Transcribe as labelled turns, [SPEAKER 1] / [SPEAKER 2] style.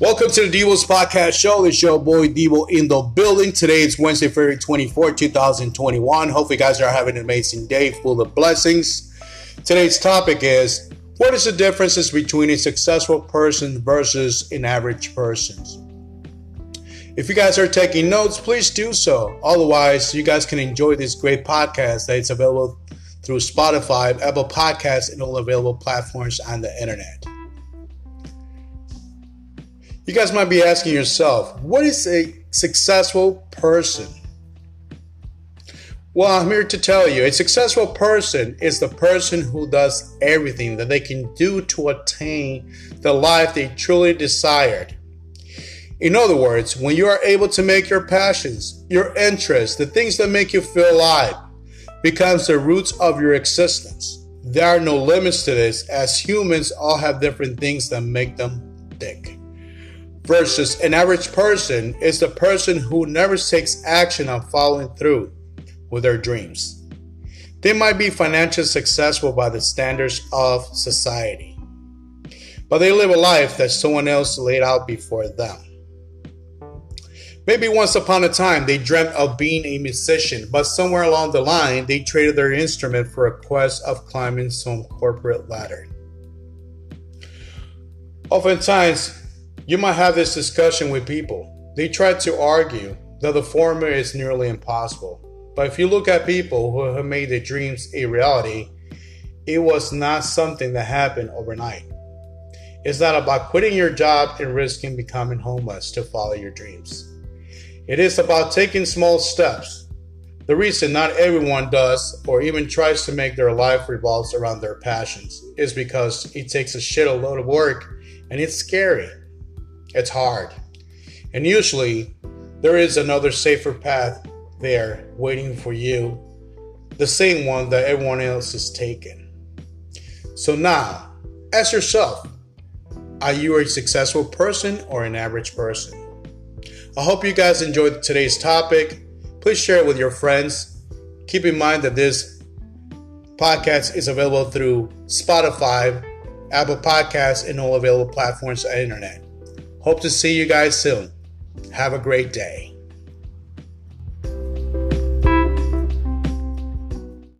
[SPEAKER 1] Welcome to the Devo's Podcast Show. It's your boy Devo in the building. Today is Wednesday, February 24, 2021. Hopefully, you guys are having an amazing day full of blessings. Today's topic is what is the differences between a successful person versus an average person? If you guys are taking notes, please do so. Otherwise, you guys can enjoy this great podcast that is available through Spotify, Apple Podcasts, and all available platforms on the internet. You guys might be asking yourself, what is a successful person? Well, I'm here to tell you a successful person is the person who does everything that they can do to attain the life they truly desired. In other words, when you are able to make your passions, your interests, the things that make you feel alive, becomes the roots of your existence. There are no limits to this, as humans all have different things that make them tick versus an average person is the person who never takes action on following through with their dreams. They might be financially successful by the standards of society, but they live a life that someone else laid out before them. Maybe once upon a time they dreamt of being a musician, but somewhere along the line they traded their instrument for a quest of climbing some corporate ladder. Oftentimes, you might have this discussion with people. They try to argue that the former is nearly impossible. But if you look at people who have made their dreams a reality, it was not something that happened overnight. It's not about quitting your job and risking becoming homeless to follow your dreams. It is about taking small steps. The reason not everyone does or even tries to make their life revolves around their passions is because it takes a shitload of work and it's scary. It's hard. And usually, there is another safer path there waiting for you, the same one that everyone else has taken. So now, ask yourself are you a successful person or an average person? I hope you guys enjoyed today's topic. Please share it with your friends. Keep in mind that this podcast is available through Spotify, Apple Podcasts, and all available platforms on the internet. Hope to see you guys soon. Have a great day.